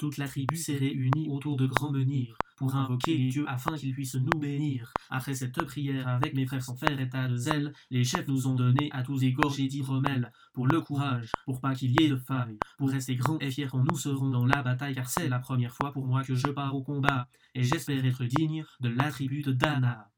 Toute la tribu s'est réunie autour de Grand Menhir pour invoquer les dieux afin qu'ils puissent nous bénir. Après cette prière avec mes frères sans faire état de zèle, les chefs nous ont donné à tous égorgés d'hydromel pour le courage, pour pas qu'il y ait de faille, pour rester grands et fiers quand nous serons dans la bataille car c'est la première fois pour moi que je pars au combat et j'espère être digne de l'attribut de Dana.